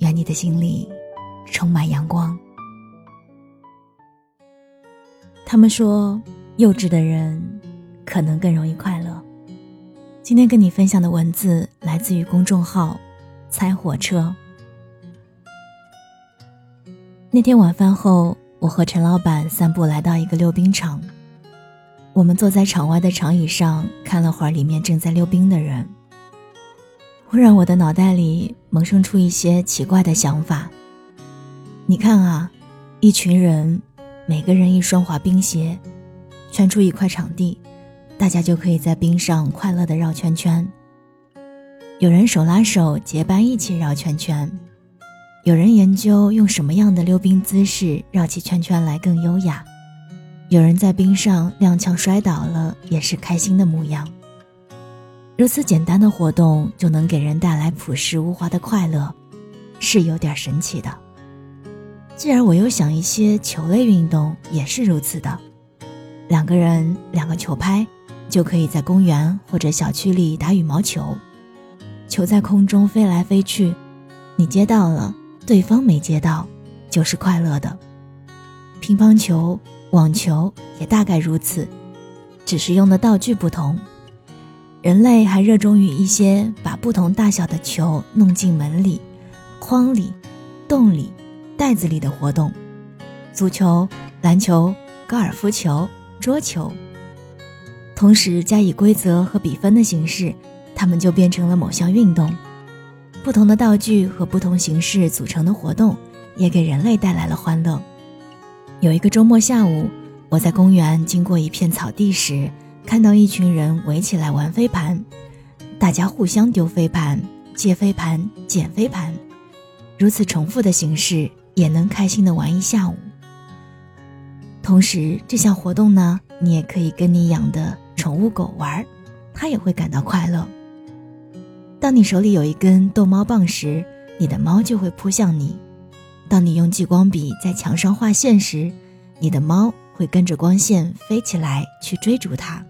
愿你的心里充满阳光。他们说，幼稚的人可能更容易快乐。今天跟你分享的文字来自于公众号“猜火车”。那天晚饭后，我和陈老板散步来到一个溜冰场，我们坐在场外的长椅上，看了会儿里面正在溜冰的人。忽然，我的脑袋里萌生出一些奇怪的想法。你看啊，一群人，每个人一双滑冰鞋，圈出一块场地，大家就可以在冰上快乐的绕圈圈。有人手拉手结伴一起绕圈圈，有人研究用什么样的溜冰姿势绕起圈圈来更优雅，有人在冰上踉跄摔倒了，也是开心的模样。如此简单的活动就能给人带来朴实无华的快乐，是有点神奇的。继而我又想，一些球类运动也是如此的。两个人两个球拍，就可以在公园或者小区里打羽毛球。球在空中飞来飞去，你接到了，对方没接到，就是快乐的。乒乓球、网球也大概如此，只是用的道具不同。人类还热衷于一些把不同大小的球弄进门里、筐里、洞里、袋子里的活动，足球、篮球、高尔夫球、桌球。同时加以规则和比分的形式，它们就变成了某项运动。不同的道具和不同形式组成的活动，也给人类带来了欢乐。有一个周末下午，我在公园经过一片草地时。看到一群人围起来玩飞盘，大家互相丢飞盘、借飞盘、捡飞盘，如此重复的形式也能开心的玩一下午。同时，这项活动呢，你也可以跟你养的宠物狗玩，它也会感到快乐。当你手里有一根逗猫棒时，你的猫就会扑向你；当你用激光笔在墙上画线时，你的猫会跟着光线飞起来去追逐它。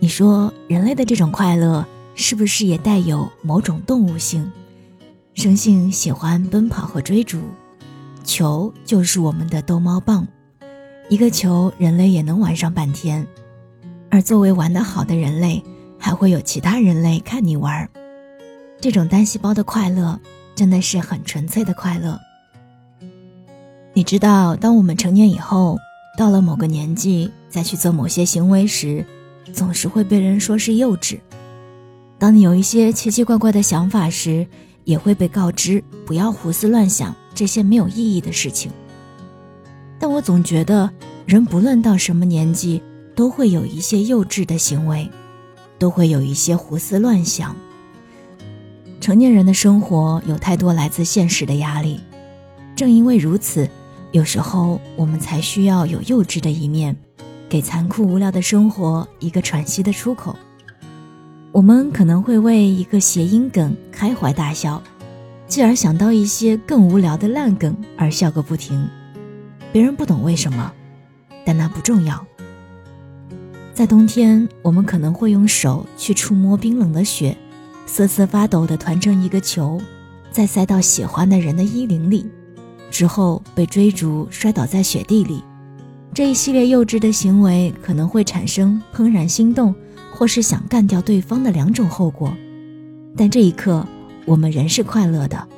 你说人类的这种快乐是不是也带有某种动物性？生性喜欢奔跑和追逐，球就是我们的逗猫棒，一个球人类也能玩上半天。而作为玩得好的人类，还会有其他人类看你玩。这种单细胞的快乐真的是很纯粹的快乐。你知道，当我们成年以后，到了某个年纪再去做某些行为时，总是会被人说是幼稚。当你有一些奇奇怪怪的想法时，也会被告知不要胡思乱想这些没有意义的事情。但我总觉得，人不论到什么年纪，都会有一些幼稚的行为，都会有一些胡思乱想。成年人的生活有太多来自现实的压力，正因为如此，有时候我们才需要有幼稚的一面。给残酷无聊的生活一个喘息的出口。我们可能会为一个谐音梗开怀大笑，继而想到一些更无聊的烂梗而笑个不停。别人不懂为什么，但那不重要。在冬天，我们可能会用手去触摸冰冷的雪，瑟瑟发抖地团成一个球，再塞到喜欢的人的衣领里，之后被追逐摔倒在雪地里。这一系列幼稚的行为可能会产生怦然心动，或是想干掉对方的两种后果，但这一刻我们仍是快乐的，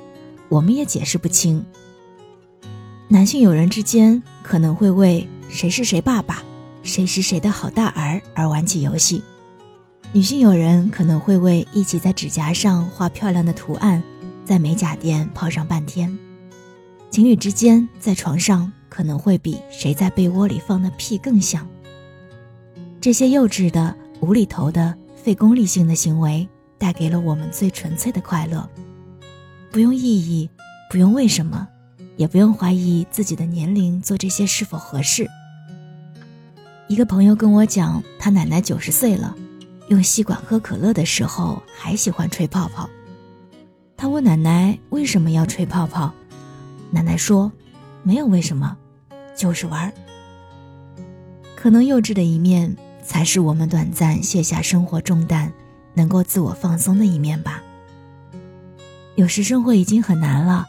我们也解释不清。男性友人之间可能会为谁是谁爸爸，谁是谁的好大儿而玩起游戏，女性友人可能会为一起在指甲上画漂亮的图案，在美甲店泡上半天，情侣之间在床上。可能会比谁在被窝里放的屁更响。这些幼稚的、无厘头的、费功利性的行为，带给了我们最纯粹的快乐，不用意义，不用为什么，也不用怀疑自己的年龄做这些是否合适。一个朋友跟我讲，他奶奶九十岁了，用吸管喝可乐的时候还喜欢吹泡泡。他问奶奶为什么要吹泡泡，奶奶说，没有为什么，就是玩儿。可能幼稚的一面，才是我们短暂卸下生活重担，能够自我放松的一面吧。有时生活已经很难了，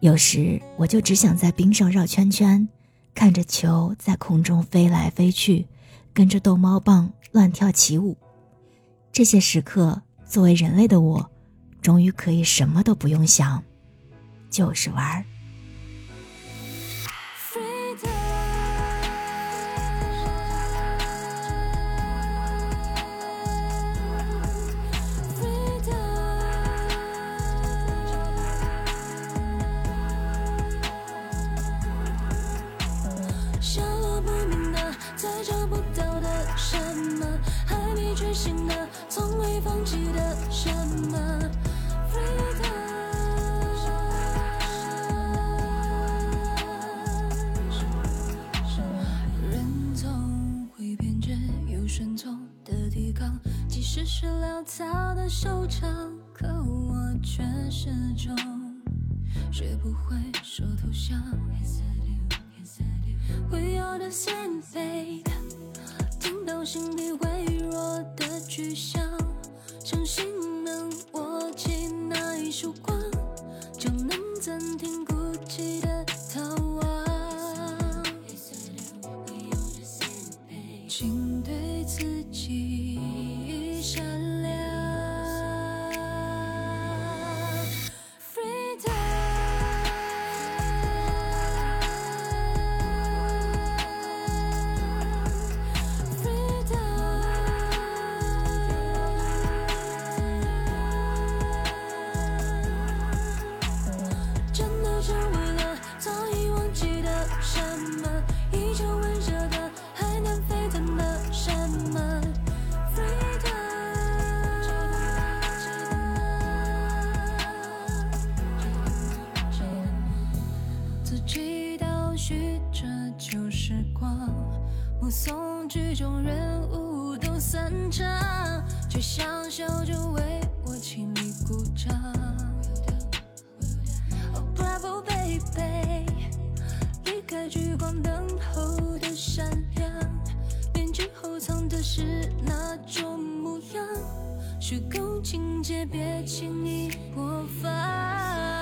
有时我就只想在冰上绕圈圈，看着球在空中飞来飞去，跟着逗猫棒乱跳起舞。这些时刻，作为人类的我，终于可以什么都不用想，就是玩儿。只是潦草的收场，可我却始终学不会说投降。We are the same fate，听到心底微弱的巨响，相信能握紧那一束光，许这旧时光，目送剧中人物都散场，却想笑着为我亲密鼓掌。Oh bravo baby，离开聚光灯后的闪亮，面具后藏的是哪种模样？虚构情节别轻易播放。